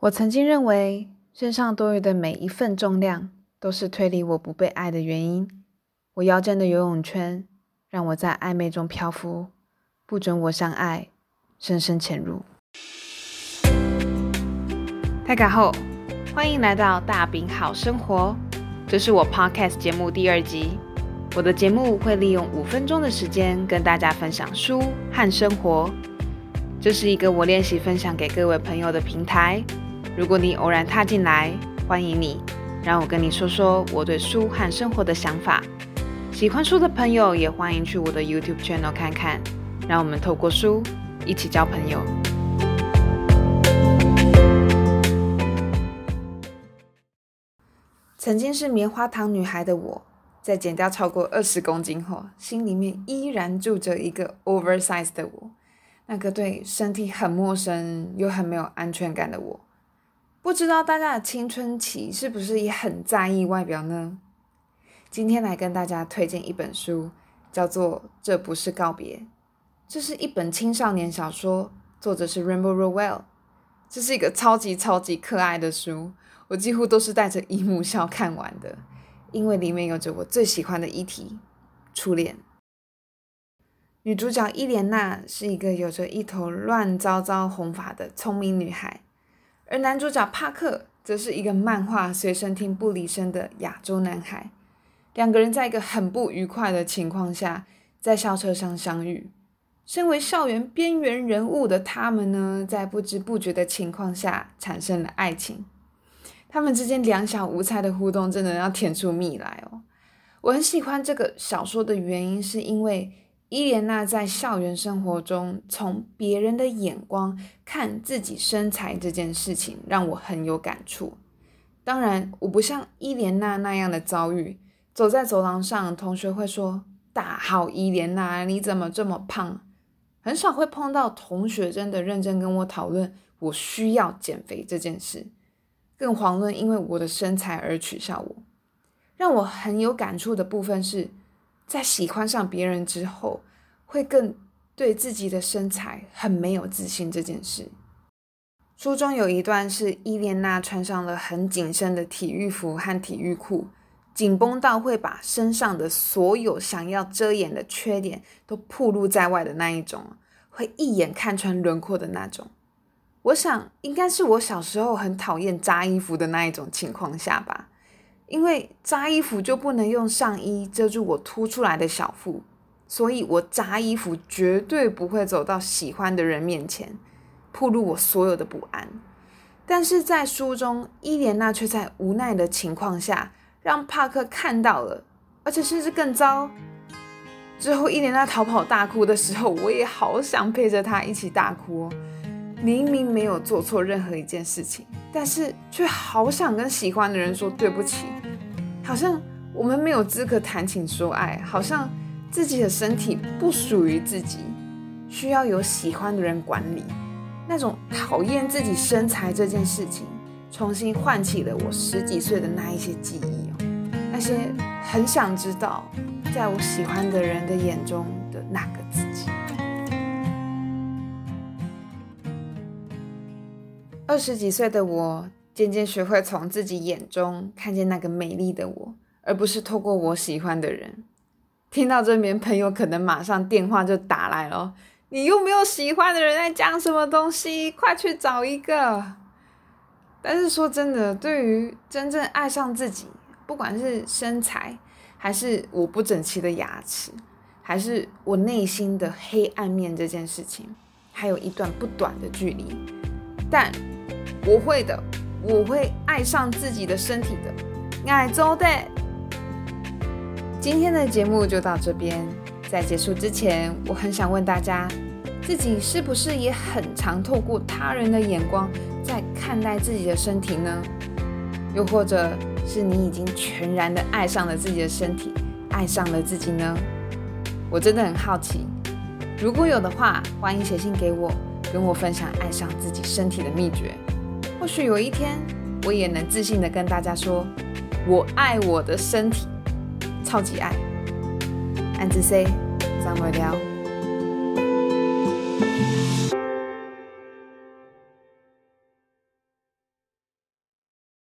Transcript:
我曾经认为，身上多余的每一份重量，都是推理我不被爱的原因。我腰间的游泳圈，让我在暧昧中漂浮，不准我向爱深深潜入。太卡后，欢迎来到大饼好生活，这是我 Podcast 节目第二集。我的节目会利用五分钟的时间，跟大家分享书和生活。这是一个我练习分享给各位朋友的平台。如果你偶然踏进来，欢迎你，让我跟你说说我对书和生活的想法。喜欢书的朋友也欢迎去我的 YouTube channel 看看，让我们透过书一起交朋友。曾经是棉花糖女孩的我，在减掉超过二十公斤后，心里面依然住着一个 oversize 的我，那个对身体很陌生又很没有安全感的我。不知道大家的青春期是不是也很在意外表呢？今天来跟大家推荐一本书，叫做《这不是告别》。这是一本青少年小说，作者是 Rainbow Rowell。这是一个超级超级可爱的书，我几乎都是带着姨母笑看完的，因为里面有着我最喜欢的议题——初恋。女主角伊莲娜是一个有着一头乱糟糟红发的聪明女孩。而男主角帕克则是一个漫画随身听不离身的亚洲男孩，两个人在一个很不愉快的情况下，在校车上相遇。身为校园边缘人物的他们呢，在不知不觉的情况下产生了爱情。他们之间两小无猜的互动，真的要甜出蜜来哦！我很喜欢这个小说的原因，是因为。伊莲娜在校园生活中，从别人的眼光看自己身材这件事情，让我很有感触。当然，我不像伊莲娜那样的遭遇。走在走廊上，同学会说：“大号伊莲娜，你怎么这么胖？”很少会碰到同学真的认真跟我讨论我需要减肥这件事，更遑论因为我的身材而取笑我。让我很有感触的部分是。在喜欢上别人之后，会更对自己的身材很没有自信这件事。书中有一段是伊莲娜穿上了很紧身的体育服和体育裤，紧绷到会把身上的所有想要遮掩的缺点都暴露在外的那一种，会一眼看穿轮廓的那种。我想应该是我小时候很讨厌扎衣服的那一种情况下吧。因为扎衣服就不能用上衣遮住我凸出来的小腹，所以我扎衣服绝对不会走到喜欢的人面前，暴露我所有的不安。但是在书中，伊莲娜却在无奈的情况下让帕克看到了，而且甚至更糟。之后伊莲娜逃跑大哭的时候，我也好想陪着她一起大哭。明明没有做错任何一件事情，但是却好想跟喜欢的人说对不起，好像我们没有资格谈情说爱，好像自己的身体不属于自己，需要有喜欢的人管理。那种讨厌自己身材这件事情，重新唤起了我十几岁的那一些记忆哦，那些很想知道，在我喜欢的人的眼中的那个二十几岁的我，渐渐学会从自己眼中看见那个美丽的我，而不是透过我喜欢的人。听到这边，朋友可能马上电话就打来了：“你又没有喜欢的人，在讲什么东西？快去找一个！”但是说真的，对于真正爱上自己，不管是身材，还是我不整齐的牙齿，还是我内心的黑暗面这件事情，还有一段不短的距离。但我会的，我会爱上自己的身体的，爱做的。今天的节目就到这边，在结束之前，我很想问大家，自己是不是也很常透过他人的眼光在看待自己的身体呢？又或者是你已经全然的爱上了自己的身体，爱上了自己呢？我真的很好奇，如果有的话，欢迎写信给我。跟我分享爱上自己身体的秘诀，或许有一天我也能自信的跟大家说，我爱我的身体，超级爱。安子 C，张伟聊。